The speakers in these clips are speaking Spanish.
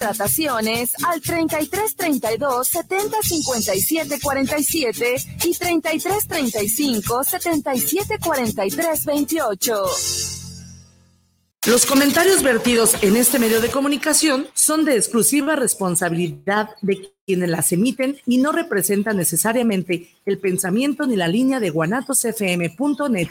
Al 33 32 70 57 47 y 33 35 77 43 28. Los comentarios vertidos en este medio de comunicación son de exclusiva responsabilidad de quienes las emiten y no representan necesariamente el pensamiento ni la línea de guanatosfm.net.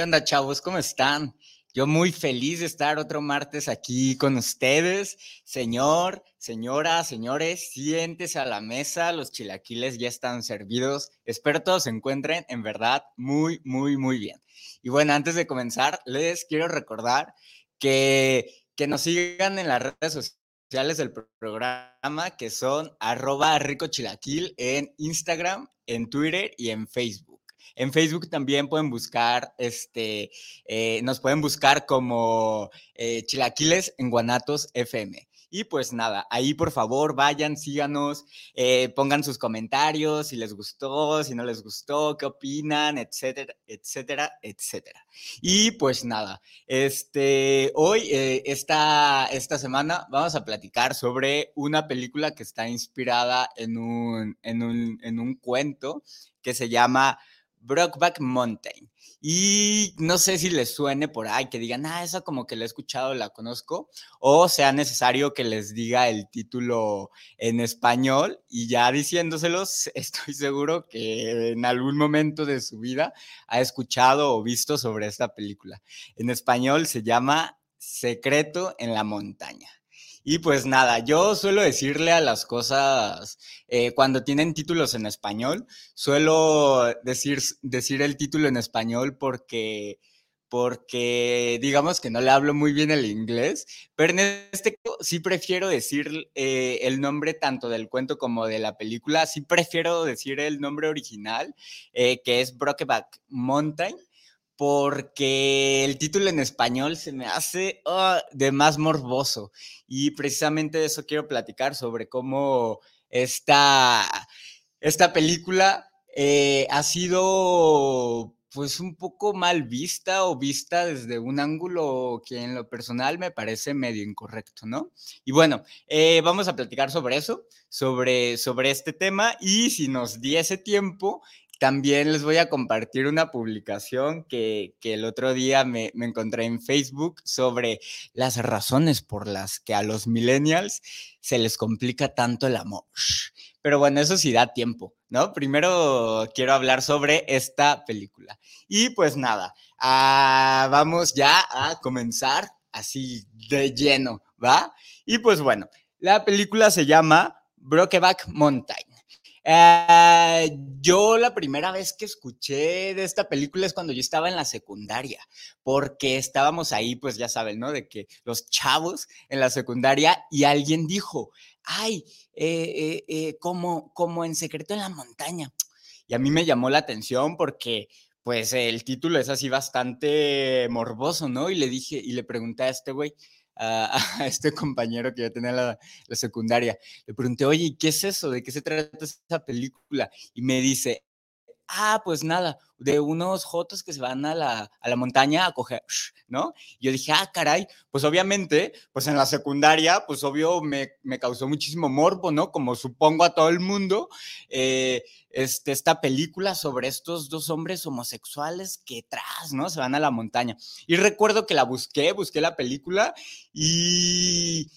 ¿Qué onda, chavos? ¿Cómo están? Yo muy feliz de estar otro martes aquí con ustedes. Señor, señora, señores, siéntese a la mesa. Los chilaquiles ya están servidos. Espero todos se encuentren en verdad muy, muy, muy bien. Y bueno, antes de comenzar, les quiero recordar que, que nos sigan en las redes sociales del programa, que son arroba ricochilaquil en Instagram, en Twitter y en Facebook. En Facebook también pueden buscar, este, eh, nos pueden buscar como eh, Chilaquiles en Guanatos FM. Y pues nada, ahí por favor vayan, síganos, eh, pongan sus comentarios, si les gustó, si no les gustó, qué opinan, etcétera, etcétera, etcétera. Y pues nada, este, hoy, esta, esta semana, vamos a platicar sobre una película que está inspirada en un, en un, en un cuento que se llama Brokeback Mountain. Y no sé si les suene por ahí, que digan, ah, esa como que la he escuchado, la conozco, o sea necesario que les diga el título en español y ya diciéndoselos, estoy seguro que en algún momento de su vida ha escuchado o visto sobre esta película. En español se llama Secreto en la montaña. Y pues nada, yo suelo decirle a las cosas, eh, cuando tienen títulos en español, suelo decir, decir el título en español porque, porque digamos que no le hablo muy bien el inglés, pero en este caso sí prefiero decir eh, el nombre tanto del cuento como de la película, sí prefiero decir el nombre original, eh, que es Brokeback Mountain porque el título en español se me hace ah, de más morboso. Y precisamente de eso quiero platicar, sobre cómo esta, esta película eh, ha sido pues un poco mal vista o vista desde un ángulo que en lo personal me parece medio incorrecto, ¿no? Y bueno, eh, vamos a platicar sobre eso, sobre, sobre este tema y si nos diese tiempo, también les voy a compartir una publicación que, el otro día me, encontré en Facebook sobre las razones por las que a los millennials se les complica tanto el amor. Pero bueno, eso sí da tiempo, ¿no? Primero quiero hablar sobre esta película. Y pues nada, ah, vamos ya a comenzar así de lleno, ¿va? Y pues bueno, la película se llama Brokeback Mountain. Eh, yo la primera vez que escuché de esta película es cuando yo estaba en la secundaria, porque estábamos ahí, pues ya saben, ¿no? De que los chavos en la secundaria y alguien dijo, ay, eh, eh, como, como en secreto en la montaña. Y a mí me llamó la atención porque pues el título es así bastante morboso, ¿no? Y le dije, y le pregunté a este güey, a, este compañero que yo tenía la, la secundaria. Le pregunté, oye, ¿qué es eso? ¿De qué se trata esa película? Y me dice, ah, pues nada, de unos jotos que se van a la, a la montaña a coger, ¿no? Yo dije, ah, caray, pues obviamente, pues en la secundaria, pues obvio me, me causó muchísimo morbo, ¿no? Como supongo a todo el mundo, eh, este, esta película sobre estos dos hombres homosexuales que tras, ¿no? Se van a la montaña. Y recuerdo que la busqué, busqué la película y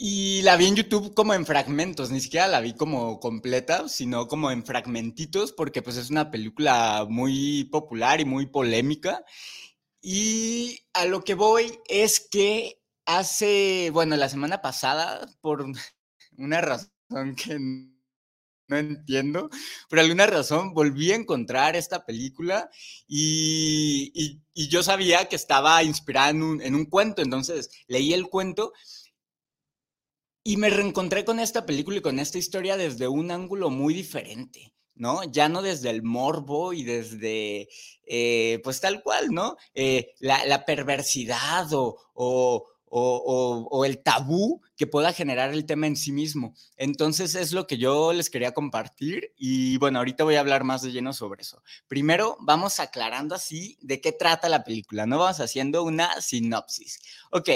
y la vi en YouTube como en fragmentos, ni siquiera la vi como completa, sino como en fragmentitos, porque pues es una película muy popular y muy polémica. Y a lo que voy es que hace, bueno, la semana pasada, por una razón que no entiendo, por alguna razón volví a encontrar esta película y, yo sabía que estaba inspirada en un, en un cuento, entonces leí el cuento y me reencontré con esta película y con esta historia desde un ángulo muy diferente. ¿no? Ya no desde el morbo y desde, eh, pues tal cual, ¿no? Eh, la, perversidad o, o, el tabú que pueda generar el tema en sí mismo. Entonces es lo que yo les quería compartir y bueno, ahorita voy a hablar más de lleno sobre eso. Primero vamos aclarando así de qué trata la película, ¿no? Vamos haciendo una sinopsis. Ok,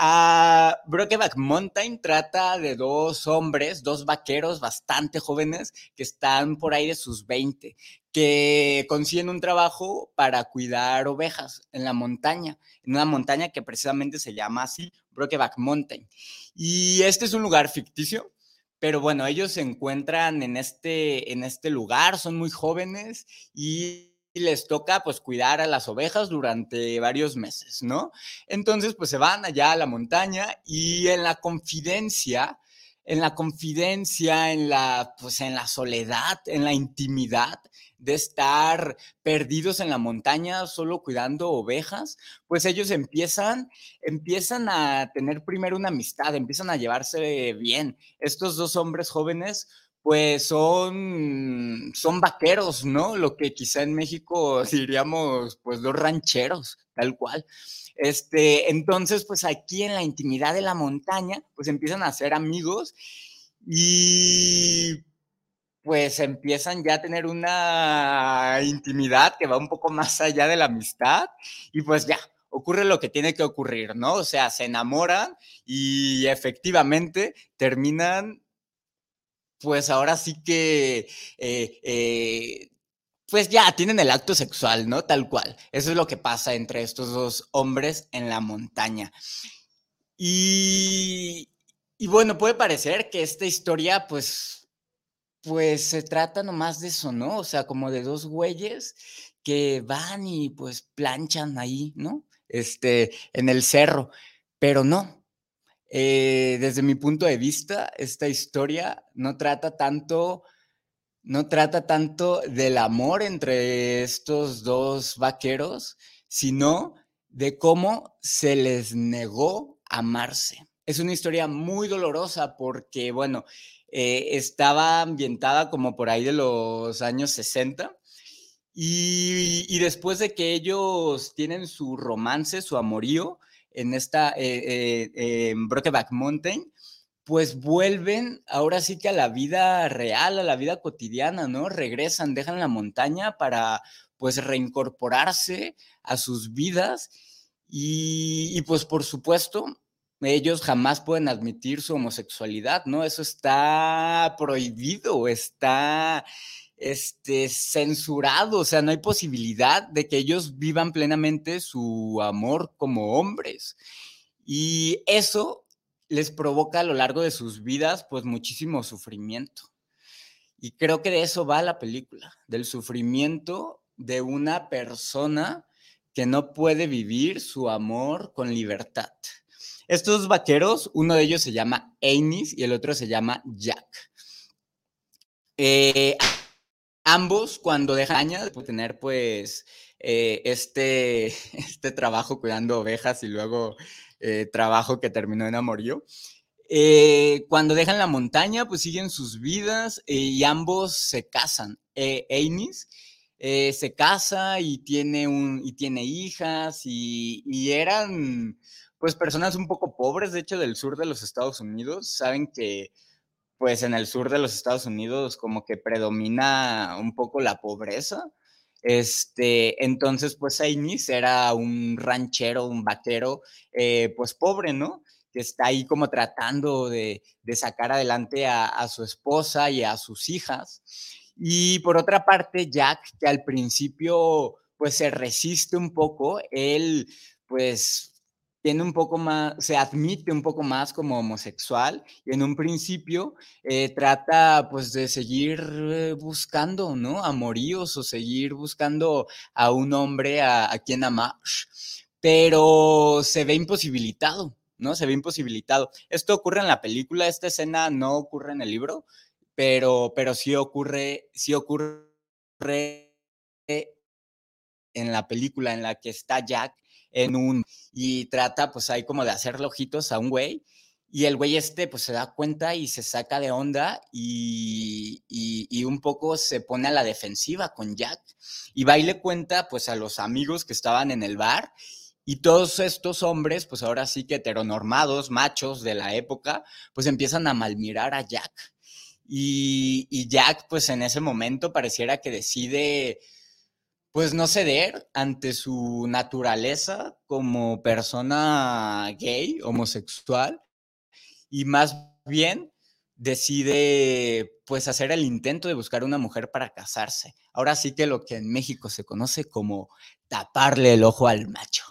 uh, Brokeback Mountain trata de dos hombres, dos vaqueros bastante jóvenes que están por ahí de sus 20, que consiguen un trabajo para cuidar ovejas en la montaña, en una montaña que precisamente se llama así, Brokeback Mountain. Y este es un lugar ficticio, pero bueno, ellos se encuentran en este, en este lugar, son muy jóvenes y les toca pues cuidar a las ovejas durante varios meses, ¿no? Entonces pues se van allá a la montaña y en la confidencia en la confidencia, en la, pues en la soledad, en la intimidad de estar perdidos en la montaña solo cuidando ovejas, pues ellos empiezan, empiezan a tener primero una amistad, empiezan a llevarse bien. Estos dos hombres jóvenes pues son, son vaqueros, ¿no? Lo que quizá en México diríamos, pues los rancheros, tal cual. Este, entonces, pues aquí en la intimidad de la montaña, pues empiezan a ser amigos y pues empiezan ya a tener una intimidad que va un poco más allá de la amistad y pues ya, ocurre lo que tiene que ocurrir, ¿no? O sea, se enamoran y efectivamente terminan, pues ahora sí que eh, eh, pues ya tienen el acto sexual, ¿no? Tal cual. Eso es lo que pasa entre estos dos hombres en la montaña. Y, y bueno, puede parecer que esta historia, pues, pues se trata nomás de eso, ¿no? O sea, como de dos güeyes que van y pues planchan ahí, ¿no? Este, en el cerro. Pero no. Eh, desde mi punto de vista, esta historia no trata tanto no trata tanto del amor entre estos dos vaqueros, sino de cómo se les negó amarse. Es una historia muy dolorosa porque, bueno, eh, estaba ambientada como por ahí de los años 60 y, después de que ellos tienen su romance, su amorío en esta, eh, eh, Brokeback Mountain, pues vuelven ahora sí que a la vida real, a la vida cotidiana, ¿no? Regresan, dejan la montaña para pues reincorporarse a sus vidas y, pues por supuesto ellos jamás pueden admitir su homosexualidad, ¿no? Eso está prohibido, está este, censurado, o sea, no hay posibilidad de que ellos vivan plenamente su amor como hombres. Y eso les provoca a lo largo de sus vidas pues muchísimo sufrimiento. Y creo que de eso va la película, del sufrimiento de una persona que no puede vivir su amor con libertad. Estos vaqueros, uno de ellos se llama Ainis y el otro se llama Jack. Eh, ambos, cuando dejan años de tener pues eh, este, este trabajo cuidando ovejas y luego eh, trabajo que terminó en amorío. Eh, cuando dejan la montaña, pues siguen sus vidas eh, y ambos se casan. Eh, se casa y tiene, un, y tiene hijas y, y, eran pues personas un poco pobres, de hecho, del sur de los Estados Unidos. Saben que pues en el sur de los Estados Unidos como que predomina un poco la pobreza. Este, entonces, pues Ainis era un ranchero, un vaquero, eh, pues pobre, ¿no? Que está ahí como tratando de, sacar adelante a, su esposa y a sus hijas. Y por otra parte, Jack, que al principio, pues se resiste un poco, él, pues tiene un poco más, se admite un poco más como homosexual y en un principio eh, trata pues de seguir eh, buscando, ¿no? Amoríos o seguir buscando a un hombre a, quien amar, pero se ve imposibilitado, ¿no? Se ve imposibilitado. Esto ocurre en la película, esta escena no ocurre en el libro, pero, pero sí ocurre, sí ocurre en la película en la que está Jack en un y trata pues ahí como de hacerle ojitos a un güey Y el güey este pues se da cuenta y se saca de onda y, y, un poco se pone a la defensiva con Jack. Y va y le cuenta pues a los amigos que estaban en el bar y todos estos hombres, pues ahora sí que heteronormados, machos de la época, pues empiezan a malmirar a Jack. Y, y Jack pues en ese momento pareciera que decide pues no ceder ante su naturaleza como persona gay, homosexual, y más bien decide pues hacer el intento de buscar una mujer para casarse. Ahora sí que lo que en México se conoce como taparle el ojo al macho.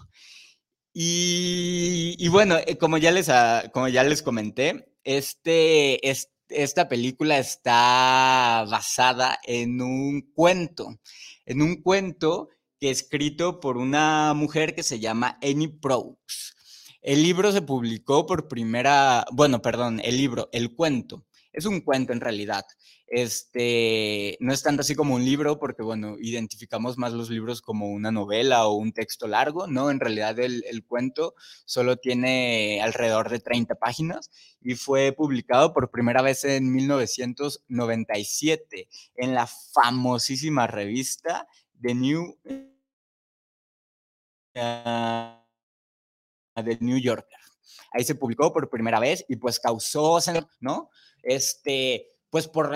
Y, bueno, eh, como ya, les, ah, como ya les comenté, este, esta película está basada en un cuento en un cuento que escrito por una mujer que se llama Annie Proulx. El libro se publicó por primera, bueno, perdón, el libro, el cuento. Es un cuento en realidad. Este, no es tanto así como un libro, porque bueno, identificamos más los libros como una novela o un texto largo, ¿no? En realidad el, el cuento solo tiene alrededor de 30 páginas y fue publicado por primera vez en 1997 en la famosísima revista The New, uh, The New Yorker. Ahí se publicó por primera vez y pues causó, ¿no? Este, pues por,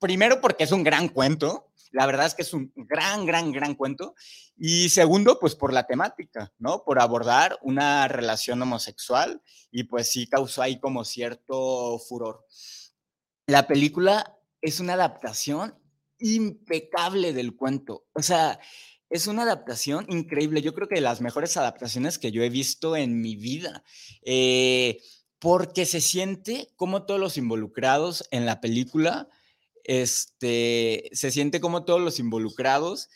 primero porque es un gran cuento, la verdad es que es un gran, gran, gran cuento. Y segundo, pues por la temática, ¿no? Por abordar una relación homosexual y pues sí causó ahí como cierto furor. La película es una adaptación impecable del cuento. O sea, es una adaptación increíble. Yo creo que de las mejores adaptaciones que yo he visto en mi vida. Eh, porque se siente como todos los involucrados en la película, este, se siente como todos los involucrados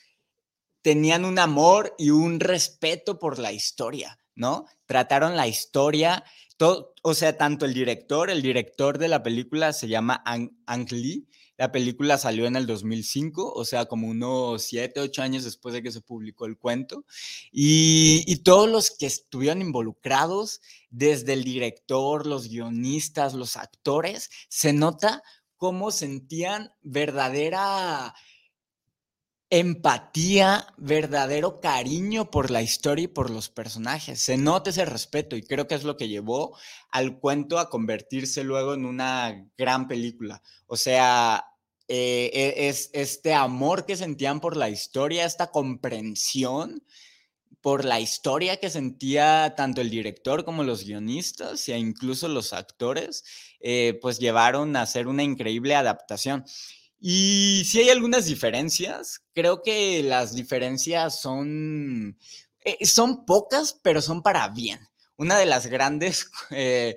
tenían un amor y un respeto por la historia, ¿no? Trataron la historia, todo, o sea, tanto el director, el director de la película se llama Ang, Lee, la película salió en el 2005, o sea, como unos 7, 8 años después de que se publicó el cuento. Y, todos los que estuvieron involucrados, desde el director, los guionistas, los actores, se nota cómo sentían verdadera empatía, verdadero cariño por la historia y por los personajes. Se nota ese respeto y creo que es lo que llevó al cuento a convertirse luego en una gran película. O sea, eh, e, es este amor que sentían por la historia, esta comprensión por la historia que sentía tanto el director como los guionistas e incluso los actores, eh, pues llevaron a hacer una increíble adaptación. Y si hay algunas diferencias, creo que las diferencias son, eh, son pocas, pero son para bien. Una de las grandes eh,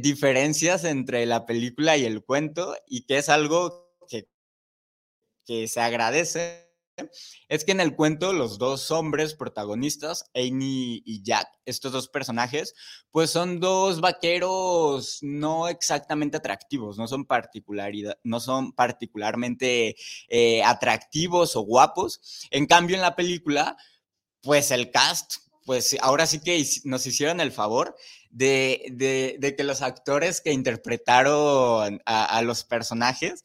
diferencias entre la película y el cuento, y que es algo que se agradece, es que en el cuento los dos hombres protagonistas, Amy y Jack, estos dos personajes, pues son dos vaqueros no exactamente atractivos, no son, particularidad, no son particularmente eh, atractivos o guapos. En cambio, en la película, pues el cast, pues ahora sí que nos hicieron el favor de, que los actores que interpretaron a los personajes,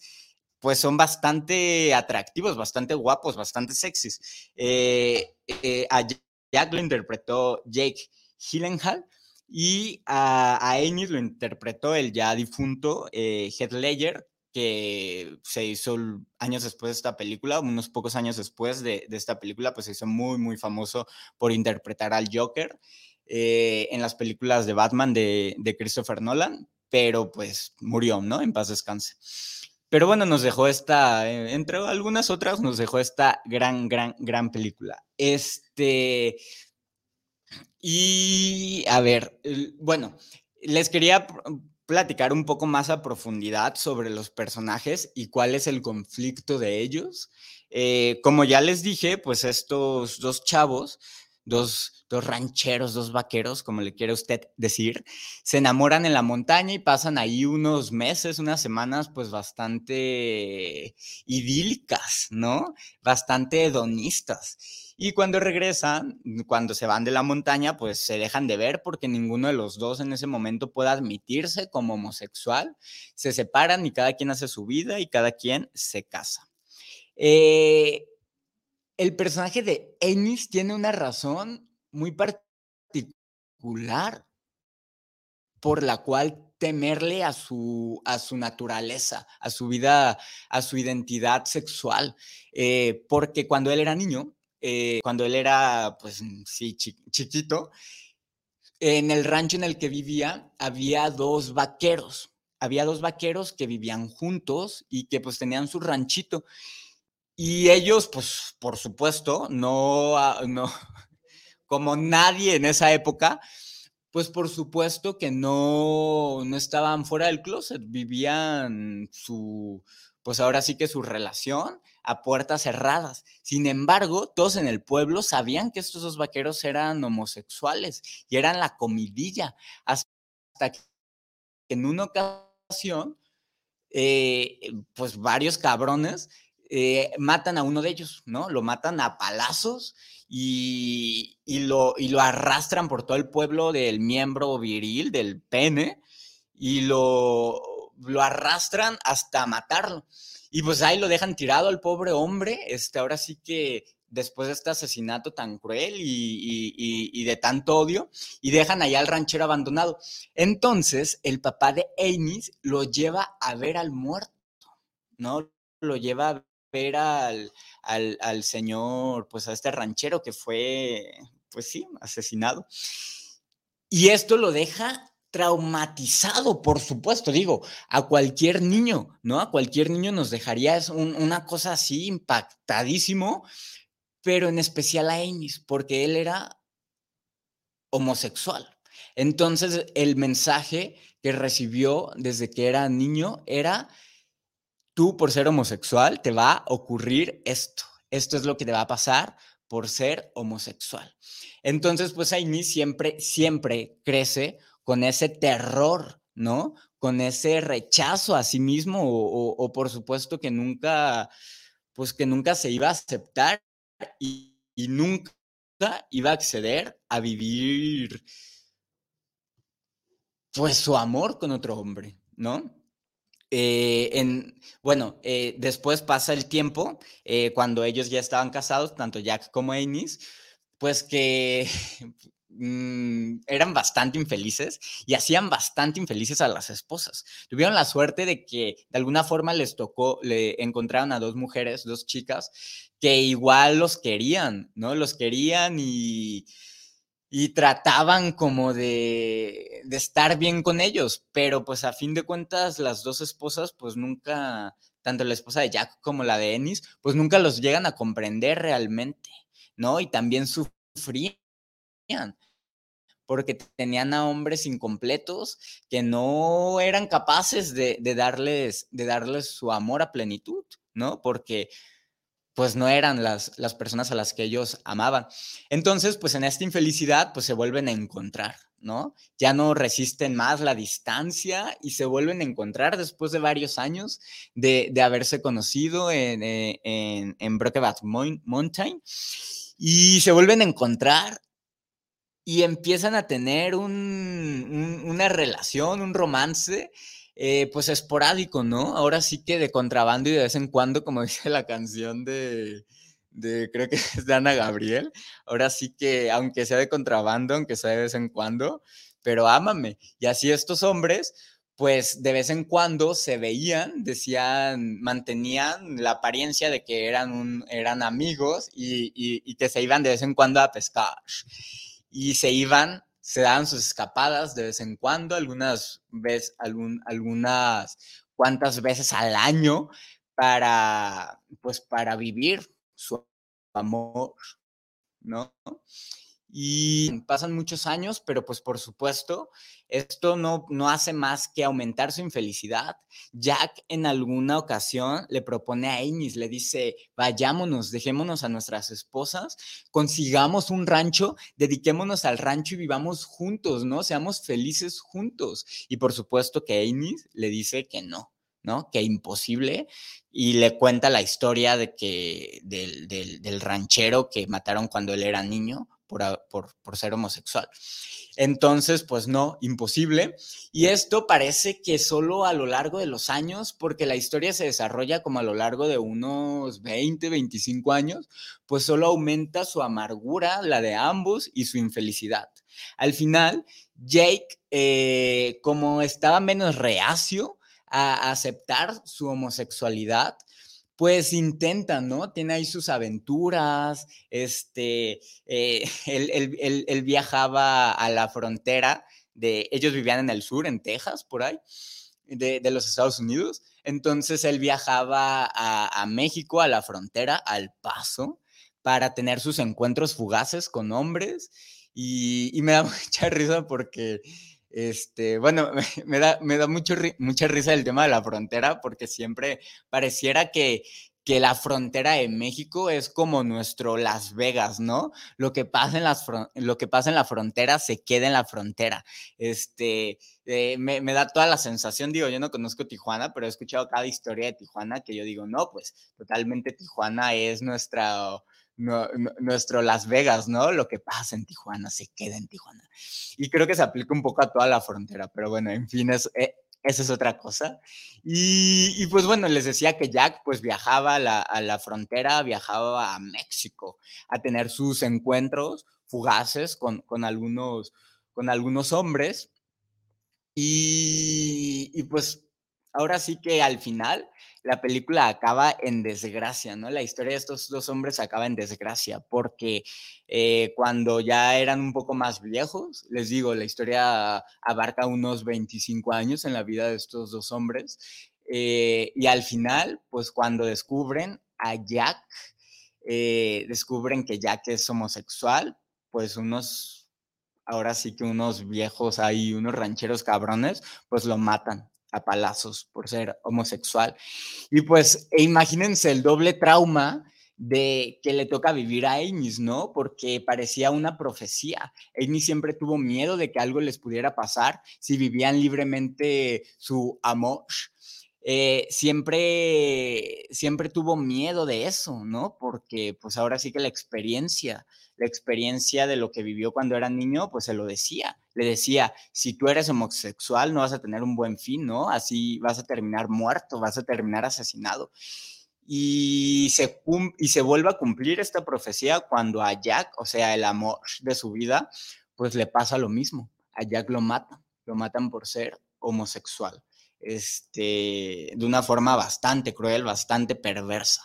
pues son bastante atractivos, bastante guapos, bastante sexys. Eh, eh, a Jack lo interpretó Jake Gyllenhaal y a, a lo interpretó el ya difunto eh, Heath Ledger, que se hizo años después de esta película, unos pocos años después de, esta película, pues se hizo muy, muy famoso por interpretar al Joker eh, en las películas de Batman de, de Christopher Nolan, pero pues murió, ¿no? En paz descanse. Pero bueno, nos dejó esta, eh, entre algunas otras, nos dejó esta gran, gran, gran película. Este, y a ver, bueno, les quería platicar un poco más a profundidad sobre los personajes y cuál es el conflicto de ellos. Eh, como ya les dije, pues estos dos chavos dos, rancheros, dos vaqueros, como le quiere usted decir, se enamoran en la montaña y pasan ahí unos meses, unas semanas, pues bastante idílicas, ¿no? Bastante hedonistas. Y cuando regresan, cuando se van de la montaña, pues se dejan de ver porque ninguno de los dos en ese momento puede admitirse como homosexual. Se separan y cada quien hace su vida y cada quien se casa. Eh, el personaje de Ennis tiene una razón muy particular por la cual temerle a su, a su naturaleza, a su vida, a su identidad sexual, eh, porque cuando él era niño, eh, cuando él era, pues sí, chiquito, en el rancho en el que vivía había dos vaqueros, había dos vaqueros que vivían juntos y que pues tenían su ranchito. Y ellos, pues, por supuesto, no, no, como nadie en esa época, pues por supuesto que no, no estaban fuera del closet, vivían su, pues ahora sí que su relación a puertas cerradas. Sin embargo, todos en el pueblo sabían que estos dos vaqueros eran homosexuales y eran la comidilla, hasta que en una ocasión, eh, pues varios cabrones eh, matan a uno de ellos, ¿no? Lo matan a palazos y, lo, y arrastran por todo el pueblo del miembro viril, del pene, y lo, arrastran hasta matarlo. Y pues ahí lo dejan tirado al pobre hombre, este, ahora sí que después de este asesinato tan cruel y, de tanto odio, y dejan allá al ranchero abandonado. Entonces, el papá de Amy lo lleva a ver al muerto, ¿no? Lo lleva a ver al, al, señor, pues a este ranchero que fue, pues sí, asesinado. Y esto lo deja traumatizado, por supuesto, digo, a cualquier niño, ¿no? A cualquier niño nos dejaría una cosa así impactadísimo, pero en especial a Ennis, porque él era homosexual. Entonces, el mensaje que recibió desde que era niño era tú por ser homosexual te va a ocurrir esto. Esto es lo que te va a pasar por ser homosexual. Entonces, pues Aini siempre, siempre crece con ese terror, ¿no? Con ese rechazo a sí mismo o, por supuesto que nunca, pues que nunca se iba a aceptar y, y nunca iba a acceder a vivir pues su amor con otro hombre, ¿no? Eh, en, bueno, eh, después pasa el tiempo, eh, cuando ellos ya estaban casados, tanto Jack como Anis, pues que mm, eran bastante infelices y hacían bastante infelices a las esposas. Tuvieron la suerte de que de alguna forma les tocó, le encontraron a dos mujeres, dos chicas, que igual los querían, ¿no? Los querían y y trataban como de, de, estar bien con ellos, pero pues a fin de cuentas las dos esposas pues nunca, tanto la esposa de Jack como la de Ennis, pues nunca los llegan a comprender realmente, ¿no? Y también sufrían porque tenían a hombres incompletos que no eran capaces de, de darles, de darles su amor a plenitud, ¿no? Porque pues no eran las, las personas a las que ellos amaban. Entonces, pues en esta infelicidad, pues se vuelven a encontrar, ¿no? Ya no resisten más la distancia y se vuelven a encontrar después de varios años de, haberse conocido en, eh, en, en Brokeback Mountain y se vuelven a encontrar y empiezan a tener una relación, un romance eh, pues esporádico, ¿no? Ahora sí que de contrabando y de vez en cuando, como dice la canción de, de, creo que es de Ana Gabriel, ahora sí que aunque sea de contrabando, aunque sea de vez en cuando, pero ámame. Y así estos hombres, pues de vez en cuando se veían, decían, mantenían la apariencia de que eran, un, eran amigos y, y que se iban de vez en cuando a pescar. Y se iban se dan sus escapadas de vez en cuando, algunas veces, algún, algunas cuantas veces al año para, pues, para vivir su amor, ¿no? Y pasan muchos años, pero pues por supuesto, esto no, no hace más que aumentar su infelicidad. Jack en alguna ocasión le propone a Ennis, le dice, vayámonos, dejémonos a nuestras esposas, consigamos un rancho, dediquémonos al rancho y vivamos juntos, ¿no? Seamos felices juntos. Y por supuesto que Ennis le dice que no, ¿no? Que imposible. Y le cuenta la historia de que, del, ranchero que mataron cuando él era niño por, por ser homosexual. Entonces, pues no, imposible. Y esto parece que solo a lo largo de los años, porque la historia se desarrolla como a lo largo de unos 20, 25 años, pues solo aumenta su amargura, la de ambos, y su infelicidad. Al final, Jake, eh, como estaba menos reacio a aceptar su homosexualidad, pues intenta, ¿no? Tiene ahí sus aventuras, este, eh, él, viajaba a la frontera de, ellos vivían en el sur, en Texas, por ahí, de, los Estados Unidos, entonces él viajaba a, México, a la frontera, al paso, para tener sus encuentros fugaces con hombres, y, y me da mucha risa porque este, bueno, me da, mucho, mucha risa el tema de la frontera porque siempre pareciera que, la frontera de México es como nuestro Las Vegas, ¿no? Lo que pasa en, las lo que pasa en la frontera se queda en la frontera. Este, eh, me, me, da toda la sensación, digo, yo no conozco Tijuana, pero he escuchado cada historia de Tijuana que yo digo, no, pues totalmente Tijuana es nuestra nuestro Las Vegas, ¿no? Lo que pasa en Tijuana se queda en Tijuana. Y creo que se aplica un poco a toda la frontera, pero bueno, en fin, es, eh, esa es otra cosa. Y, pues bueno, les decía que Jack pues viajaba a la, a la, frontera, viajaba a México a tener sus encuentros fugaces con, con algunos, con algunos hombres. Y, y pues ahora sí que al final la película acaba en desgracia, ¿no? La historia de estos dos hombres acaba en desgracia, porque eh, cuando ya eran un poco más viejos, les digo, la historia abarca unos 25 años en la vida de estos dos hombres, eh, y al final, pues cuando descubren a Jack, eh, descubren que Jack es homosexual, pues unos, ahora sí que unos viejos ahí, unos rancheros cabrones, pues lo matan palazos por ser homosexual. Y pues e imagínense el doble trauma de que le toca vivir a Amy, ¿no? Porque parecía una profecía. Amy siempre tuvo miedo de que algo les pudiera pasar si vivían libremente su amor. Eh, siempre, siempre tuvo miedo de eso, ¿no? Porque pues ahora sí que la experiencia la experiencia de lo que vivió cuando era niño, pues se lo decía. Le decía, si tú eres homosexual no vas a tener un buen fin, ¿no? Así vas a terminar muerto, vas a terminar asesinado. Y se, y se vuelve a cumplir esta profecía cuando a Jack, o sea, el amor de su vida, pues le pasa lo mismo. A Jack lo matan, lo matan por ser homosexual, este, de una forma bastante cruel, bastante perversa.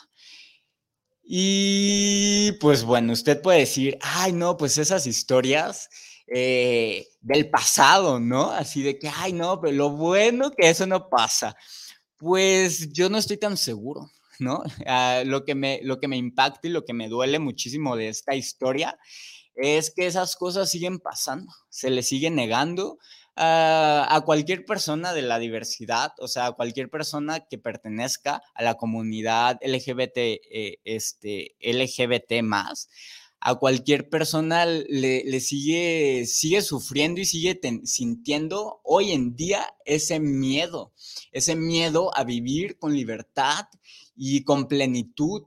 Y pues bueno, usted puede decir, ay, no, pues esas historias eh, del pasado, ¿no? Así de que, ay, no, pero lo bueno que eso no pasa. Pues yo no estoy tan seguro, ¿no? Ah, lo, que me, lo que me impacta y lo que me duele muchísimo de esta historia es que esas cosas siguen pasando, se le sigue negando a, cualquier persona de la diversidad, o sea, a cualquier persona que pertenezca a la comunidad LGBT, eh, este, LGBT más, a cualquier persona le, sigue, sigue sufriendo y sigue sintiendo hoy en día ese miedo, ese miedo a vivir con libertad y con plenitud,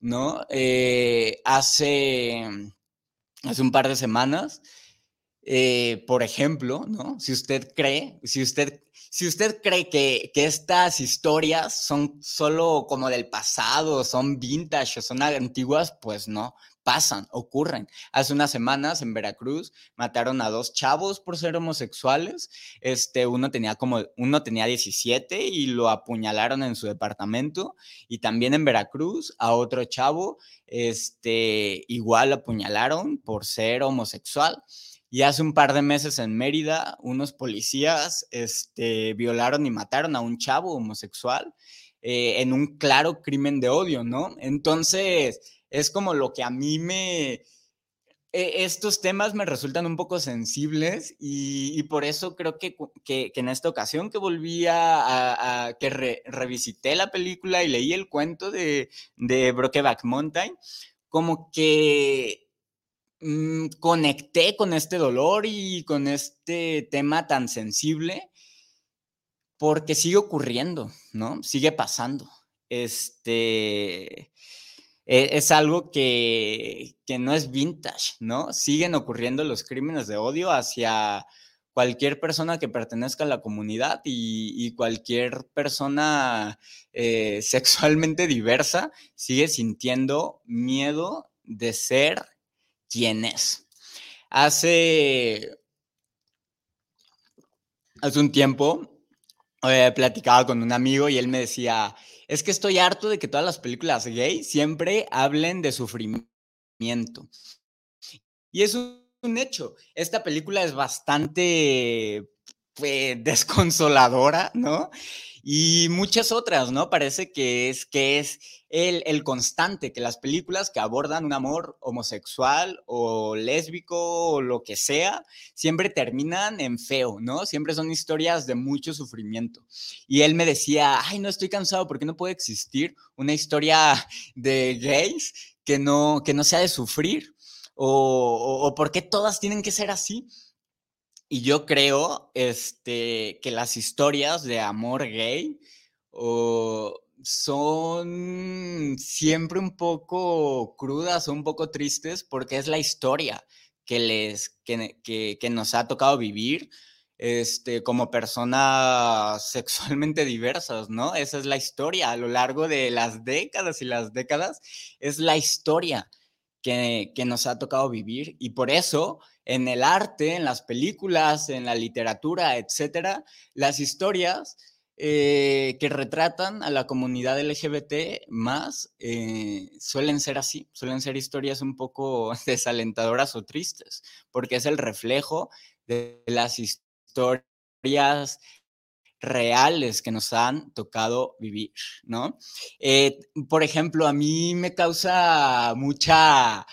¿no? Eh, hace, hace un par de semanas eh, por ejemplo, ¿no? Si usted cree, si usted, si usted cree que, que, estas historias son solo como del pasado, son vintage o son antiguas, pues no, pasan, ocurren. Hace unas semanas en Veracruz mataron a dos chavos por ser homosexuales. Este, uno tenía como, uno tenía 17 y lo apuñalaron en su departamento. Y también en Veracruz a otro chavo, este, igual apuñalaron por ser homosexual. Y hace un par de meses en Mérida, unos policías este, violaron y mataron a un chavo homosexual eh, en un claro crimen de odio, ¿no? Entonces, es como lo que a mí me... E, estos temas me resultan un poco sensibles y, por eso creo que, que, en esta ocasión que volví a, que revisité la película y leí el cuento de, de Brokeback Mountain, como que Mm, conecté con este dolor y con este tema tan sensible porque sigue ocurriendo, ¿no? Sigue pasando. Este, e, es algo que, que, no es vintage, ¿no? Siguen ocurriendo los crímenes de odio hacia cualquier persona que pertenezca a la comunidad y, cualquier persona eh, sexualmente diversa sigue sintiendo miedo de ser quien es. Hace, hace un tiempo eh, platicaba con un amigo y él me decía, es que estoy harto de que todas las películas gay siempre hablen de sufrimiento. Y es un hecho. Esta película es bastante pues, desconsoladora, ¿no? Y muchas otras, ¿no? Parece que es, que es el, el, constante, que las películas que abordan un amor homosexual o lésbico o lo que sea, siempre terminan en feo, ¿no? Siempre son historias de mucho sufrimiento. Y él me decía, ay, no estoy cansado, porque no puede existir una historia de gays que no, que no sea de sufrir? ¿O, o, o por qué todas tienen que ser así? Y yo creo este, que las historias de amor gay son siempre un poco crudas un poco tristes porque es la historia que, les, que, que, nos ha tocado vivir este, como personas sexualmente diversas, ¿no? Esa es la historia a lo largo de las décadas y las décadas, es la historia que, que nos ha tocado vivir y por eso en el arte, en las películas, en la literatura, etcétera, las historias eh, que retratan a la comunidad LGBT más eh, suelen ser así, suelen ser historias un poco desalentadoras o tristes, porque es el reflejo de las historias reales que nos han tocado vivir, ¿no? Eh, por ejemplo, a mí me causa mucha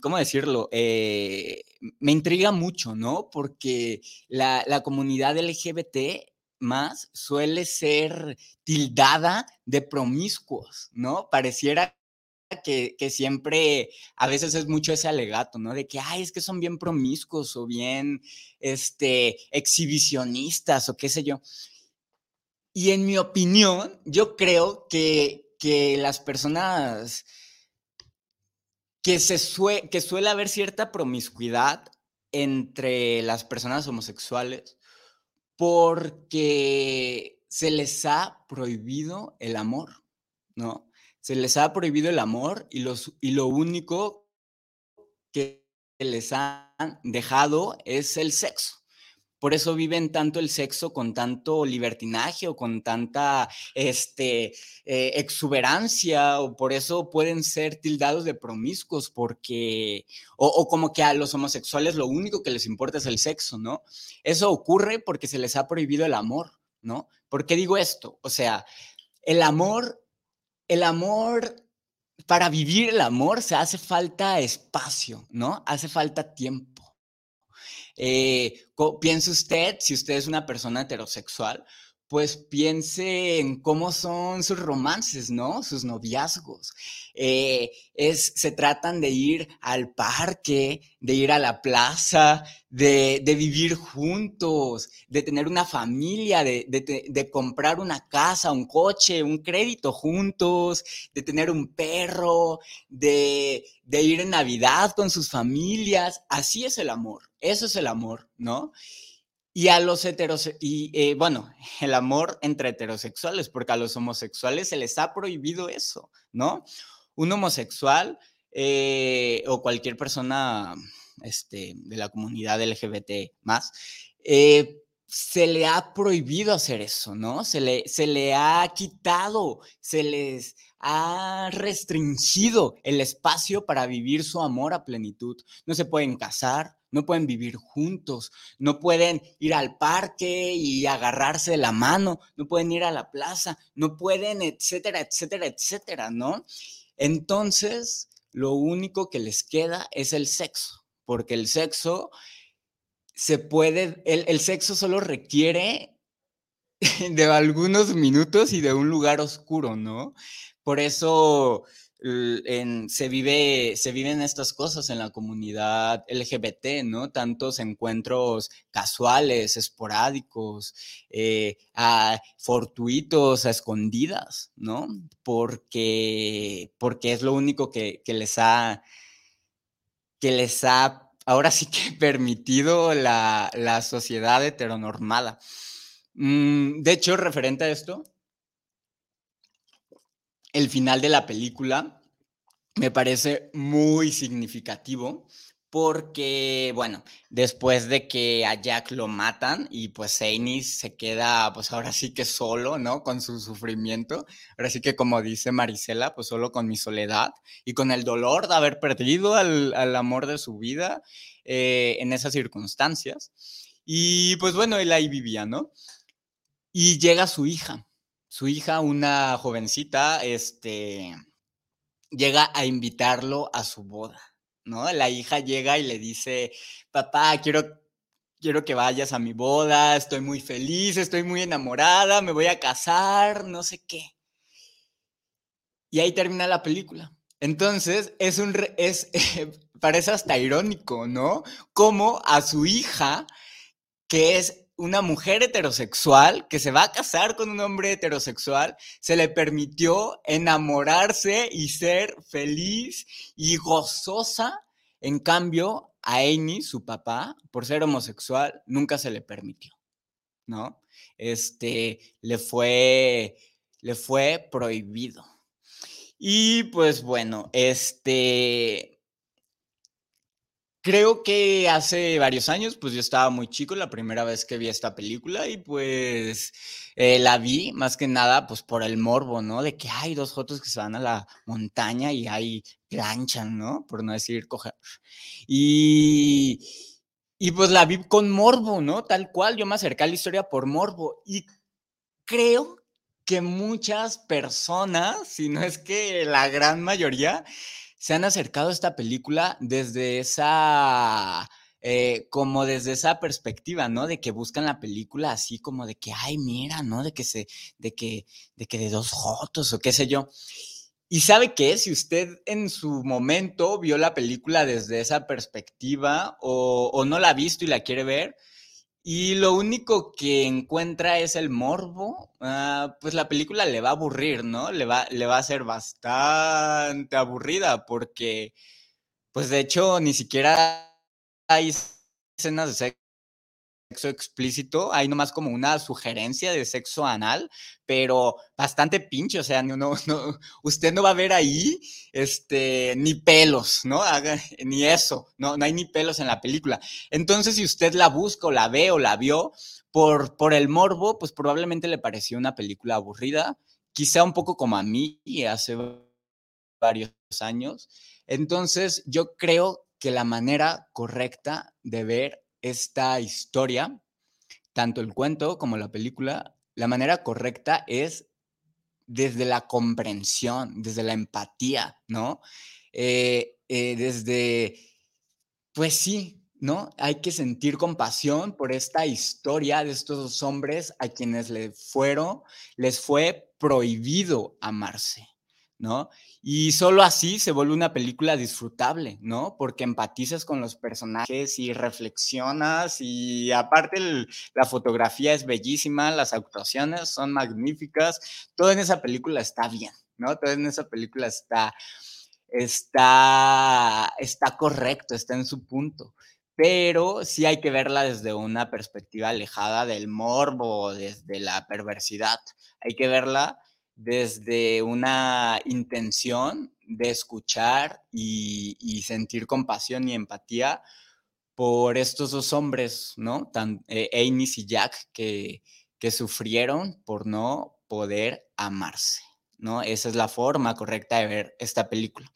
¿cómo decirlo? Eh, me intriga mucho, ¿no? Porque la, comunidad LGBT más suele ser tildada de promiscuos, ¿no? Pareciera que, siempre, a veces es mucho ese alegato, ¿no? De que, ay, es que son bien promiscuos o bien, este, exhibicionistas o qué sé yo. Y en mi opinión, yo creo que, que las personas que, se que suele haber cierta promiscuidad entre las personas homosexuales porque se les ha prohibido el amor, ¿no? Se les ha prohibido el amor y, los, y lo único que les han dejado es el sexo. Por eso viven tanto el sexo con tanto libertinaje o con tanta este, eh, exuberancia, o por eso pueden ser tildados de promiscuos, porque, o, como que a los homosexuales lo único que les importa es el sexo, ¿no? Eso ocurre porque se les ha prohibido el amor, ¿no? ¿Por qué digo esto? O sea, el amor, el amor para vivir el amor se hace falta espacio, ¿no? Hace falta tiempo. Eh, piense usted, si usted es una persona heterosexual, pues piense en cómo son sus romances, ¿no? Sus noviazgos. Eh, es, se tratan de ir al parque, de ir a la plaza, de, vivir juntos, de tener una familia, de, de, comprar una casa, un coche, un crédito juntos, de tener un perro, de, ir en Navidad con sus familias. Así es el amor. Eso es el amor, ¿no? Y a los heterosexuales, y eh, bueno, el amor entre heterosexuales, porque a los homosexuales se les ha prohibido eso, ¿no? Un homosexual eh, o cualquier persona este, de la comunidad LGBT más, eh, se le ha prohibido hacer eso, ¿no? Se le, se le ha quitado, se les ha restringido el espacio para vivir su amor a plenitud. No se pueden casar, no pueden vivir juntos, no pueden ir al parque y agarrarse de la mano, no pueden ir a la plaza, no pueden, etcétera, etcétera, etcétera, ¿no? Entonces, lo único que les queda es el sexo, porque el sexo se puede, el, el sexo solo requiere de algunos minutos y de un lugar oscuro, ¿no? Por eso se, vive, se viven estas cosas en la comunidad LGBT, ¿no? Tantos encuentros casuales, esporádicos, eh, fortuitos, a escondidas, ¿no? Porque, porque es lo único que, les ha, que les ha, ahora sí que permitido la, la sociedad heteronormada. Mm, de hecho, referente a esto, el final de la película me parece muy significativo porque, bueno, después de que a Jack lo matan y pues se queda, pues ahora sí que solo, ¿no? Con su sufrimiento, ahora sí que como dice Marisela, pues solo con mi soledad y con el dolor de haber perdido al, amor de su vida eh, en esas circunstancias. Y pues bueno, él ahí vivía, ¿no? Y llega su hija, su hija, una jovencita, este, llega a invitarlo a su boda, ¿no? La hija llega y le dice, papá, quiero, quiero que vayas a mi boda, estoy muy feliz, estoy muy enamorada, me voy a casar, no sé qué. Y ahí termina la película. Entonces, es un, es, parece hasta irónico, ¿no? Como a su hija, que es una mujer heterosexual que se va a casar con un hombre heterosexual, se le permitió enamorarse y ser feliz y gozosa. En cambio, a Amy, su papá, por ser homosexual, nunca se le permitió, ¿no? Este, le fue, le fue prohibido. Y pues bueno, este, Creo que hace varios años, pues yo estaba muy chico la primera vez que vi esta película y pues eh, la vi más que nada pues por el morbo, ¿no? De que hay dos fotos que se van a la montaña y hay planchan, ¿no? Por no decir coger. Y, y pues la vi con morbo, ¿no? Tal cual, yo me acerqué a la historia por morbo y creo que muchas personas, si no es que la gran mayoría, se han acercado a esta película desde esa, eh, como desde esa perspectiva, ¿no? De que buscan la película así como de que, ay, mira, ¿no? De que se, de que, de que de dos fotos o qué sé yo. Y sabe qué, si usted en su momento vio la película desde esa perspectiva o, o no la ha visto y la quiere ver, y lo único que encuentra es el morbo, ah, pues la película le va a aburrir, ¿no? Le va, le va a ser bastante aburrida porque, pues de hecho, ni siquiera hay escenas de sexo explícito, hay nomás como una sugerencia de sexo anal, pero bastante pinche, o sea, no, no, usted no va a ver ahí este, ni pelos, ¿no? Ni eso, no, no hay ni pelos en la película. Entonces, si usted la busca o la ve o la vio por, por el morbo, pues probablemente le pareció una película aburrida, quizá un poco como a mí hace varios años. Entonces, yo creo que la manera correcta de ver esta historia, tanto el cuento como la película, la manera correcta es desde la comprensión, desde la empatía, ¿no? Eh, eh, desde, pues sí, ¿no? Hay que sentir compasión por esta historia de estos dos hombres a quienes les fueron, les fue prohibido amarse, ¿no? Y solo así se vuelve una película disfrutable, ¿no? Porque empatizas con los personajes y reflexionas y aparte la fotografía es bellísima, las actuaciones son magníficas, todo en esa película está bien, ¿no? Todo en esa película está, está, está correcto, está en su punto pero sí hay que verla desde una perspectiva alejada del morbo, desde la perversidad. Hay que verla desde una intención de escuchar y, sentir compasión y empatía por estos dos hombres, ¿no? Tan, eh, y Jack, que, que sufrieron por no poder amarse. ¿no? Esa es la forma correcta de ver esta película.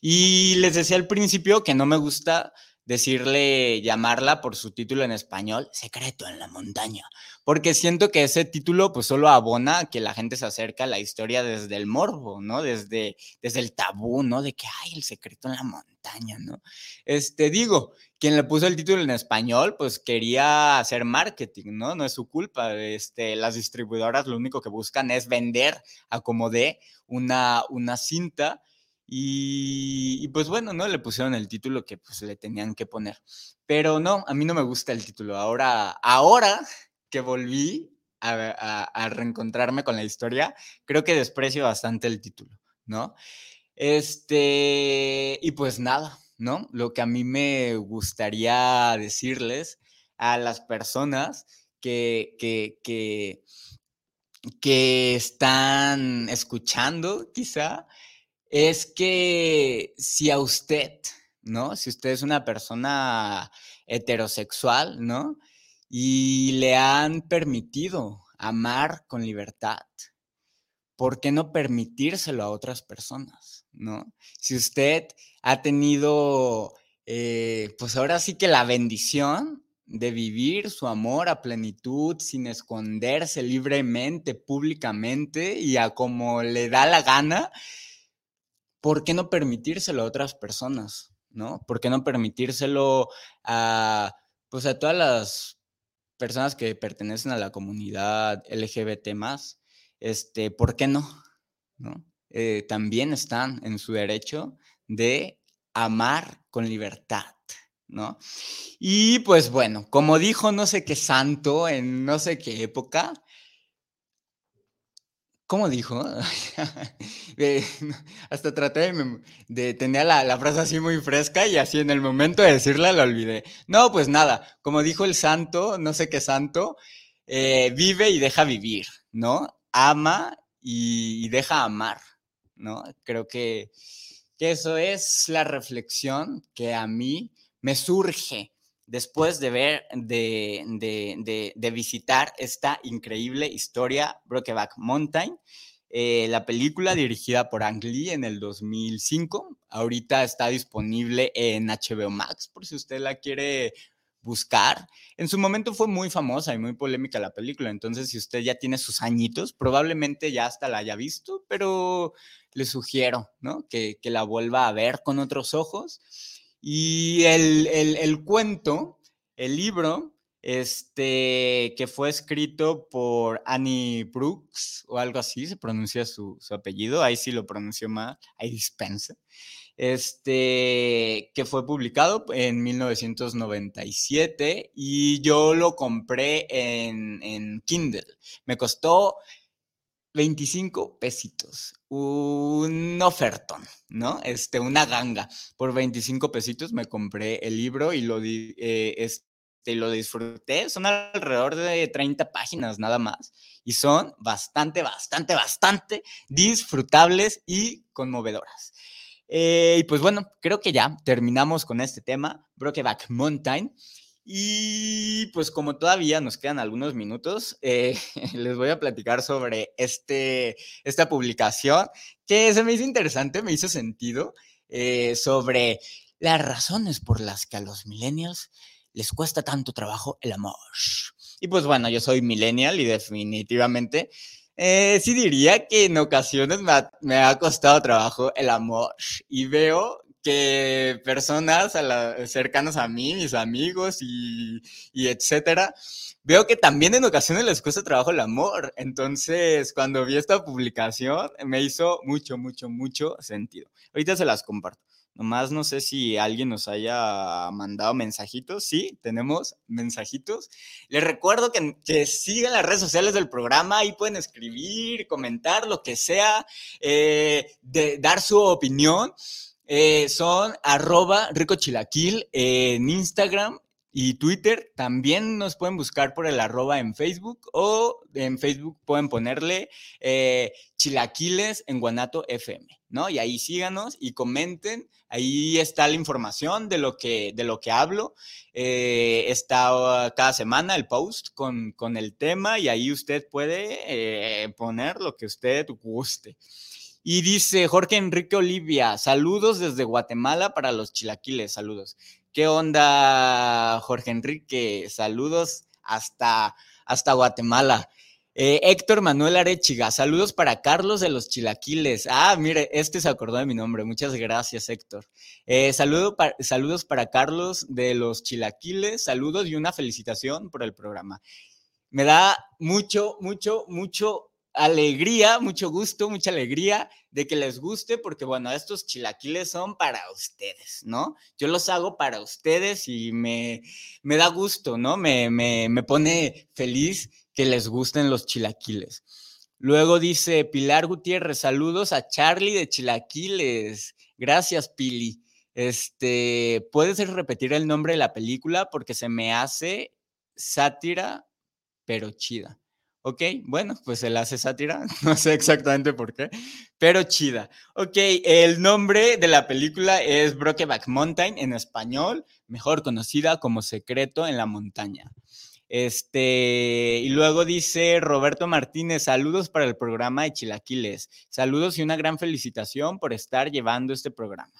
Y les decía al principio que no me gusta decirle, llamarla por su título en español, Secreto en la montaña, porque siento que ese título pues solo abona que la gente se acerca a la historia desde el morbo, ¿no? Desde, desde el tabú, ¿no? De que hay el secreto en la montaña, ¿no? Este, digo, quien le puso el título en español pues quería hacer marketing, ¿no? No es su culpa, este, las distribuidoras lo único que buscan es vender a como de una, una cinta Y, pues bueno, ¿no? Le pusieron el título que pues le tenían que poner. Pero no, a mí no me gusta el título. Ahora, ahora que volví a, reencontrarme con la historia, creo que desprecio bastante el título, ¿no? Este, y pues nada, ¿no? Lo que a mí me gustaría decirles a las personas que, que, que están escuchando, quizá, es que si a usted, ¿no? Si usted es una persona heterosexual, ¿no? Y le han permitido amar con libertad, ¿por qué no permitírselo a otras personas, ¿no? Si usted ha tenido, eh, pues ahora sí que la bendición de vivir su amor a plenitud sin esconderse libremente, públicamente y a como le da la gana, ¿por qué no permitírselo a otras personas? ¿No? ¿Por qué no permitírselo a, pues a todas las personas que pertenecen a la comunidad LGBT más? Este, ¿por qué no? ¿No? Eh, también están en su derecho de amar con libertad, ¿no? Y pues bueno, como dijo no sé qué santo en no sé qué época, ¿Cómo dijo? hasta traté de, tener la, frase así muy fresca y así en el momento de decirla la olvidé. No, pues nada, como dijo el santo, no sé qué santo, eh, vive y deja vivir, ¿no? Ama y, deja amar, ¿no? Creo que eso es la reflexión que a mí me surge después de ver, de, de, visitar esta increíble historia, Brokeback Mountain. Eh, la película dirigida por Ang Lee en el 2005, ahorita está disponible en HBO Max por si usted la quiere buscar. En su momento fue muy famosa y muy polémica la película, entonces si usted ya tiene sus añitos, probablemente ya hasta la haya visto, pero le sugiero ¿no? que, que la vuelva a ver con otros ojos y el, cuento, el libro, este, que fue escrito por Annie Brooks o algo así, se pronuncia su, apellido, ahí sí lo pronunció mal, ahí dispensa, este, que fue publicado en 1997 y yo lo compré en, en Kindle. Me costó 25 pesitos, un ofertón, ¿no? Este, una ganga. Por 25 pesitos me compré el libro y lo, eh, este, lo disfruté. Son alrededor de 30 páginas nada más. Y son bastante, bastante, bastante disfrutables y conmovedoras. Eh, y pues bueno, creo que ya terminamos con este tema, Brokeback Mountain. Y pues como todavía nos quedan algunos minutos, eh, les voy a platicar sobre este, esta publicación que se me hizo interesante, me hizo sentido, eh, sobre las razones por las que a los millennials les cuesta tanto trabajo el amor. Y pues bueno, yo soy millennial y definitivamente eh, sí diría que en ocasiones me me ha costado trabajo el amor y veo que personas a cercanas a mí, mis amigos y, y etcétera, veo que también en ocasiones les cuesta trabajo el amor. Entonces, cuando vi esta publicación, me hizo mucho, mucho, mucho sentido. Ahorita se las comparto. Nomás no sé si alguien nos haya mandado mensajitos. Sí, tenemos mensajitos. Les recuerdo que, que sigan las redes sociales del programa. Ahí pueden escribir, comentar, lo que sea, eh, de, dar su opinión. Eh, son arroba ricochilaquil en Instagram y Twitter. También nos pueden buscar por el arroba en Facebook o en Facebook pueden ponerle eh, chilaquiles en Guanato FM, ¿no? Y ahí síganos y comenten. Ahí está la información de lo que, de lo que hablo. Eh, está cada semana el post con, con, el tema y ahí usted puede poner lo que usted guste. Y dice Jorge Enrique Olivia, saludos desde Guatemala para los chilaquiles, saludos. ¿Qué onda, Jorge Enrique? Saludos hasta, hasta Guatemala. Eh, Héctor Manuel Arechiga, saludos para Carlos de los Chilaquiles. Ah, mire, este se acordó de mi nombre. Muchas gracias, Héctor. Eh, saludo saludos para Carlos de los Chilaquiles, saludos y una felicitación por el programa. Me da mucho, mucho, mucho alegría, mucho gusto, mucha alegría de que les guste, porque bueno, estos chilaquiles son para ustedes, ¿no? Yo los hago para ustedes y me, me da gusto, ¿no? Me, me, me pone feliz que les gusten los chilaquiles. Luego dice Pilar Gutiérrez, saludos a Charlie de Chilaquiles. Gracias, Pili. Este, ¿puedes repetir el nombre de la película? Porque se me hace sátira, pero chida. Ok, bueno, pues se la hace sátira, no sé exactamente por qué, pero chida. Ok, el nombre de la película es Brokeback Mountain en español, mejor conocida como Secreto en la Montaña. Este, y luego dice Roberto Martínez, saludos para el programa de Chilaquiles. Saludos y una gran felicitación por estar llevando este programa.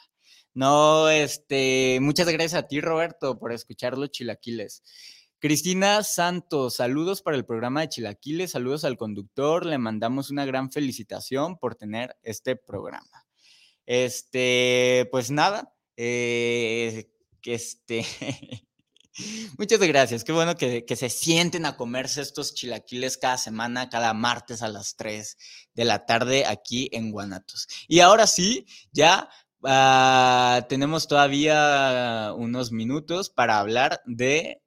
No, este, muchas gracias a ti, Roberto, por escuchar los chilaquiles. Cristina Santos, saludos para el programa de Chilaquiles, saludos al conductor, le mandamos una gran felicitación por tener este programa. Este, pues nada, eh, este, muchas gracias, qué bueno que, que, se sienten a comerse estos chilaquiles cada semana, cada martes a las 3 de la tarde aquí en Guanatos. Y ahora sí, ya Uh, tenemos todavía unos minutos para hablar de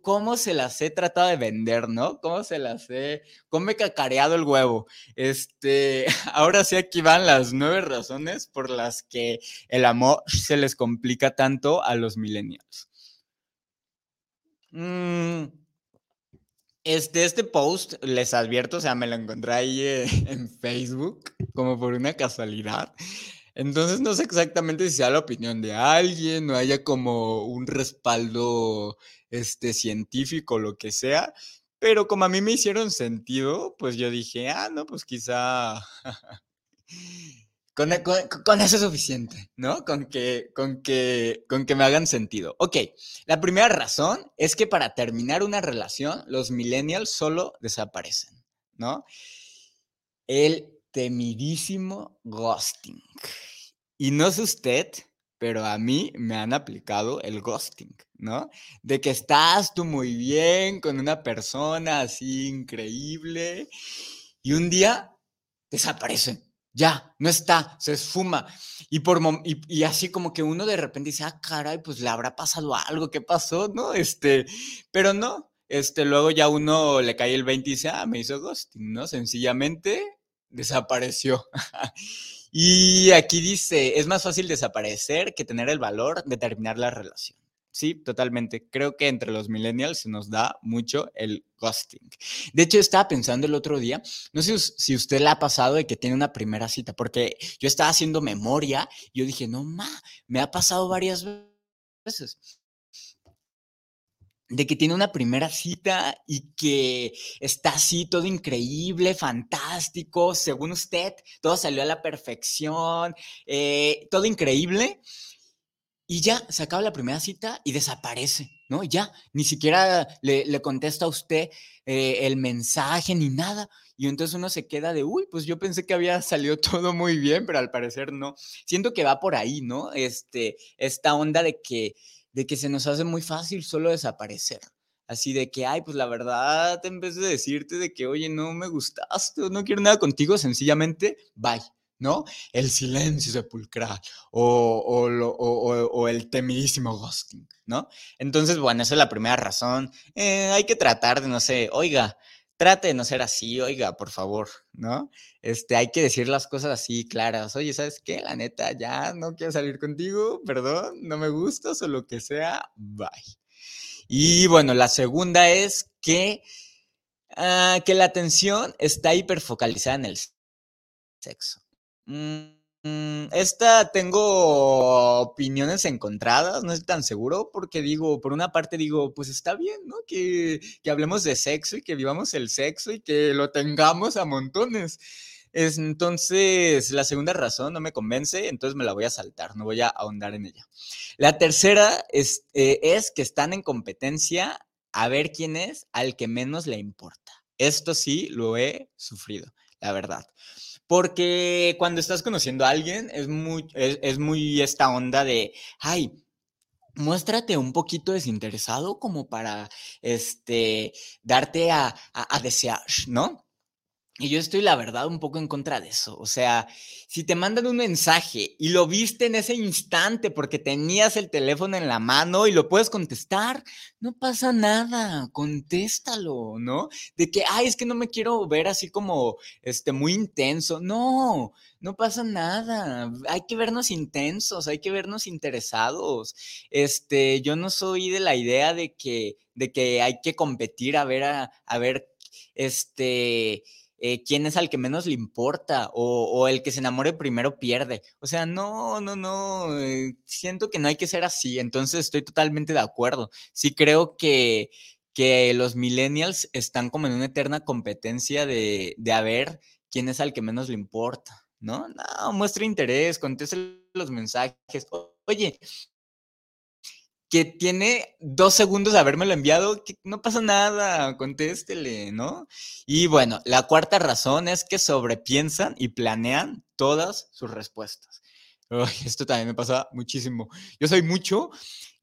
cómo se las he tratado de vender, ¿no? ¿Cómo se las he, cómo he cacareado el huevo? Este, ahora sí aquí van las nueve razones por las que el amor se les complica tanto a los millennials. Mm, este, este post, les advierto, o sea, me lo encontré ahí eh, en Facebook, como por una casualidad. Entonces no sé exactamente si sea la opinión de alguien o haya como un respaldo este, científico lo que sea, pero como a mí me hicieron sentido, pues yo dije, ah, no, pues quizá Con, eso es suficiente, ¿no? Con que, con, que, con que me hagan sentido. Ok, la primera razón es que para terminar una relación, los millennials solo desaparecen, ¿no? El temidísimo ghosting. Y no sé usted, pero a mí me han aplicado el ghosting, ¿no? De que estás tú muy bien con una persona así increíble y un día desaparece ya, no está, se esfuma. Y, por, y, así como que uno de repente dice, ah, caray, pues le habrá pasado algo, ¿qué pasó? ¿No? Este, pero no, este, luego ya uno le cae el 20 y dice, ah, me hizo ghosting, ¿no? Sencillamente desapareció. y aquí dice, es más fácil desaparecer que tener el valor de terminar la relación. Sí, totalmente. Creo que entre los millennials se nos da mucho el ghosting. De hecho, estaba pensando el otro día, no sé si usted le ha pasado de que tiene una primera cita, porque yo estaba haciendo memoria y yo dije, no, ma, me ha pasado varias veces de que tiene una primera cita y que está así todo increíble, fantástico, según usted, todo salió a la perfección, eh, todo increíble. Y ya se acaba la primera cita y desaparece, ¿no? Ya, ni siquiera le, contesta a usted eh, el mensaje ni nada. Y entonces uno se queda de, uy, pues yo pensé que había salido todo muy bien, pero al parecer no. Siento que va por ahí, ¿no? Este, esta onda de que, de que se nos hace muy fácil solo desaparecer. Así de que, ay, pues la verdad, en vez de decirte de que, oye, no me gustaste no quiero nada contigo, sencillamente, bye. ¿no? El silencio sepulcral o, o, el temidísimo ghosting, ¿no? Entonces, bueno, esa es la primera razón. Eh, hay que tratar de, no sé, oiga, trate de no ser así, oiga, por favor, ¿no? Este, hay que decir las cosas así claras. Oye, ¿sabes qué? La neta, ya no quiero salir contigo, perdón, no me gustas o lo que sea, bye. Y bueno, la segunda es que, ah, que la atención está hiperfocalizada en el sexo. Mm, esta tengo opiniones encontradas, no estoy tan seguro, porque digo, por una parte digo, pues está bien, ¿no? Que, que hablemos de sexo y que vivamos el sexo y que lo tengamos a montones. Es, entonces, la segunda razón no me convence, entonces me la voy a saltar, no voy a ahondar en ella. La tercera es, eh, es que están en competencia a ver quién es al que menos le importa. Esto sí lo he sufrido, la verdad. Porque cuando estás conociendo a alguien es muy, es, muy esta onda de, ay, muéstrate un poquito desinteresado como para este, darte a, desear, ¿no? Y yo estoy, la verdad, un poco en contra de eso. O sea, si te mandan un mensaje y lo viste en ese instante porque tenías el teléfono en la mano y lo puedes contestar, no pasa nada, contéstalo, ¿no? De que, ay, es que no me quiero ver así como, este, muy intenso. No, no pasa nada. Hay que vernos intensos, hay que vernos interesados. Este, yo no soy de la idea de que, de que hay que competir a ver, a, a ver, este eh, quién es al que menos le importa o, el que se enamore primero pierde. O sea, no, no, no, eh, siento que no hay que ser así, entonces estoy totalmente de acuerdo. Sí creo que, que los millennials están como en una eterna competencia de, de a ver quién es al que menos le importa, ¿no? No, muestra interés, conteste los mensajes. Oye, que tiene dos segundos de habérmelo enviado, que no pasa nada, contéstele, ¿no? Y bueno, la cuarta razón es que sobrepiensan y planean todas sus respuestas. esto también me pasa muchísimo. Yo soy mucho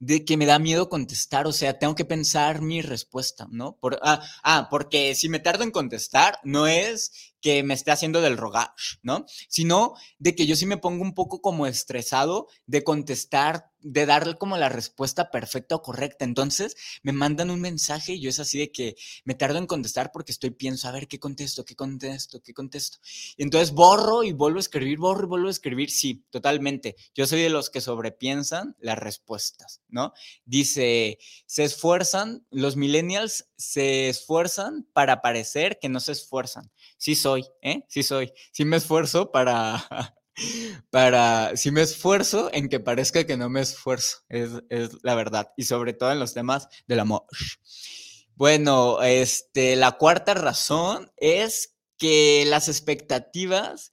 de que me da miedo contestar, o sea, tengo que pensar mi respuesta, ¿no? Por, ah, ah, porque si me tardo en contestar, no es que me esté haciendo del rogar, ¿no? Sino de que yo sí me pongo un poco como estresado de contestar, de darle como la respuesta perfecta o correcta. Entonces me mandan un mensaje y yo es así de que me tardo en contestar porque estoy pienso, a ver, ¿qué contesto? ¿Qué contesto? ¿Qué contesto? Y entonces borro y vuelvo a escribir, borro y vuelvo a escribir. Sí, totalmente. Yo soy de los que sobrepiensan las respuestas, ¿no? Dice, se esfuerzan, los millennials se esfuerzan para parecer que no se esfuerzan sí soy, ¿eh? Sí soy. Sí me esfuerzo para, para, sí me esfuerzo en que parezca que no me esfuerzo, es, la verdad. Y sobre todo en los temas del amor. Bueno, este, la cuarta razón es que las expectativas,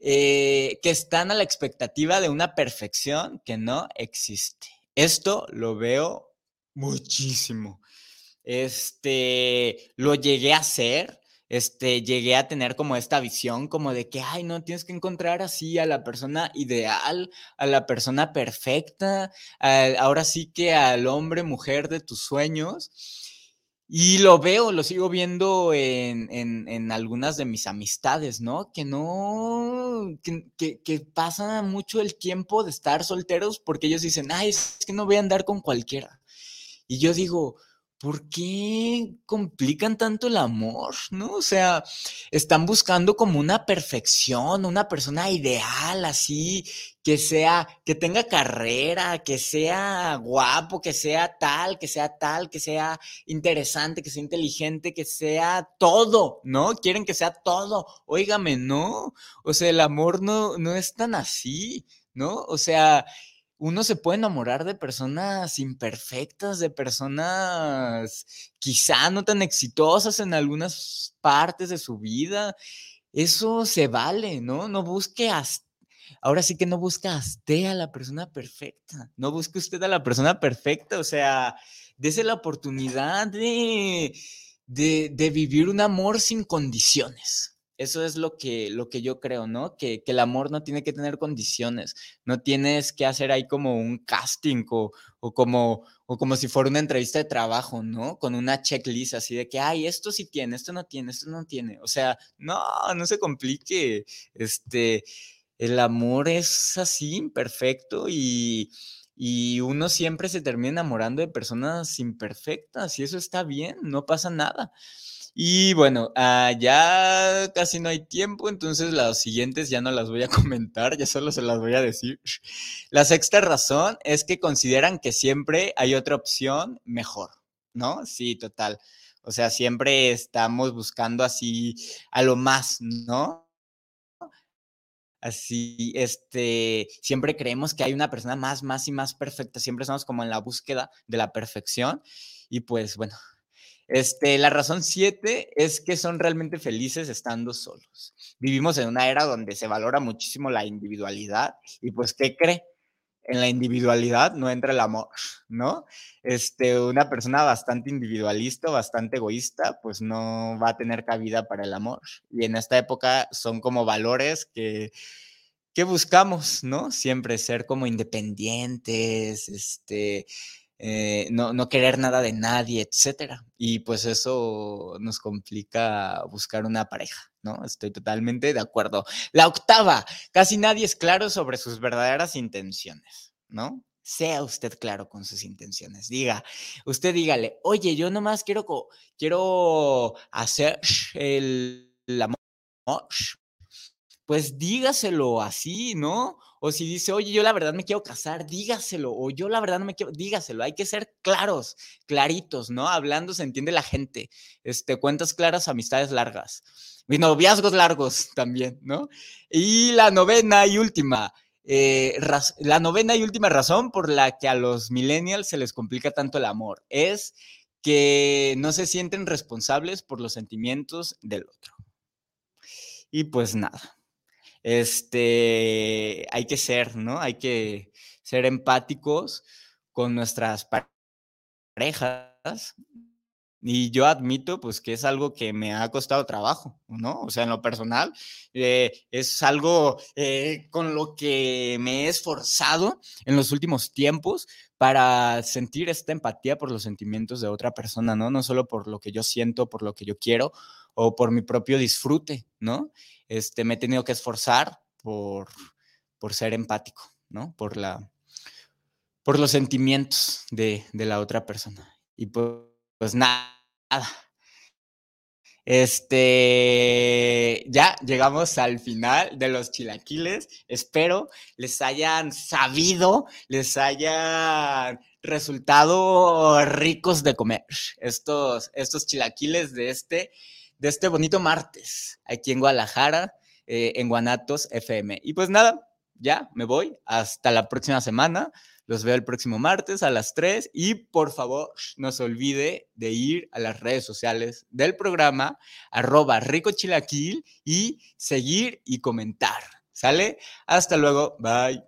eh, que están a la expectativa de una perfección que no existe. Esto lo veo muchísimo. Este, lo llegué a hacer este, llegué a tener como esta visión como de que, ay, no, tienes que encontrar así a la persona ideal, a la persona perfecta, ahora sí que al hombre, mujer de tus sueños. Y lo veo, lo sigo viendo en, en, algunas de mis amistades, ¿no? Que no, que, que, que mucho el tiempo de estar solteros porque ellos dicen, ay, es que no voy a andar con cualquiera. Y yo digo, ¿por qué complican tanto el amor? ¿No? O sea, están buscando como una perfección, una persona ideal, así, que sea, que tenga carrera, que sea guapo, que sea tal, que sea tal, que sea interesante, que sea inteligente, que sea todo, ¿no? Quieren que sea todo. Óigame, no. O sea, el amor no, no es tan así, ¿no? O sea, uno se puede enamorar de personas imperfectas, de personas quizá no tan exitosas en algunas partes de su vida. Eso se vale, ¿no? No busque hasta ahora sí que no busca usted a la persona perfecta, no busque usted a la persona perfecta, o sea, dese la oportunidad de, de vivir un amor sin condiciones. Eso es lo que, lo que yo creo, ¿no? Que, el amor no tiene que tener condiciones, no tienes que hacer ahí como un casting o, como, o como si fuera una entrevista de trabajo, ¿no? Con una checklist así de que, ay, esto sí tiene, esto no tiene, esto no tiene. O sea, no, no se complique. Este, el amor es así, imperfecto y, y uno siempre se termina enamorando de personas imperfectas y eso está bien, no pasa nada. Y bueno, ah, ya casi no hay tiempo, entonces las siguientes ya no las voy a comentar, ya solo se las voy a decir. La sexta razón es que consideran que siempre hay otra opción mejor, ¿no? Sí, total. O sea, siempre estamos buscando así a lo más, ¿no? Así, este, siempre creemos que hay una persona más, más y más perfecta, siempre estamos como en la búsqueda de la perfección y pues bueno, este, la razón siete es que son realmente felices estando solos. Vivimos en una era donde se valora muchísimo la individualidad y pues, ¿qué cree? En la individualidad no entra el amor, ¿no? Este, una persona bastante individualista, bastante egoísta, pues no va a tener cabida para el amor. Y en esta época son como valores que, que buscamos, ¿no? Siempre ser como independientes, este, eh, no, no, querer nada de nadie, etcétera. Y pues eso nos complica buscar una pareja. ¿no? Estoy totalmente de acuerdo. La octava, casi nadie es claro sobre sus verdaderas intenciones, ¿no? Sea usted claro con sus intenciones. Diga, usted dígale, oye, yo nomás quiero, quiero hacer el, amor. Pues dígaselo así, ¿no? O si dice, oye, yo la verdad me quiero casar, dígaselo. O yo la verdad no me quiero, dígaselo. Hay que ser claros, claritos, ¿no? Hablando se entiende la gente. Este, cuentas claras, amistades largas. Y noviazgos largos también, ¿no? Y la novena y última, eh, la novena y última razón por la que a los millennials se les complica tanto el amor es que no se sienten responsables por los sentimientos del otro. Y pues nada, este, hay que ser, ¿no? Hay que ser empáticos con nuestras parejas. Y yo admito, pues, que es algo que me ha costado trabajo, ¿no? O sea, en lo personal, eh, es algo eh, con lo que me he esforzado en los últimos tiempos para sentir esta empatía por los sentimientos de otra persona, ¿no? No solo por lo que yo siento, por lo que yo quiero o por mi propio disfrute, ¿no? este, me he tenido que esforzar por, por ser empático, ¿no? Por, la, por los sentimientos de, de la otra persona. Y pues, nada. Este, ya llegamos al final de los chilaquiles. Espero les hayan sabido, les hayan resultado ricos de comer estos, estos chilaquiles de este de este bonito martes aquí en Guadalajara, eh, en Guanatos FM. Y pues nada, ya me voy. Hasta la próxima semana. Los veo el próximo martes a las 3 y por favor no se olvide de ir a las redes sociales del programa arroba ricochilaquil y seguir y comentar. ¿Sale? Hasta luego. Bye.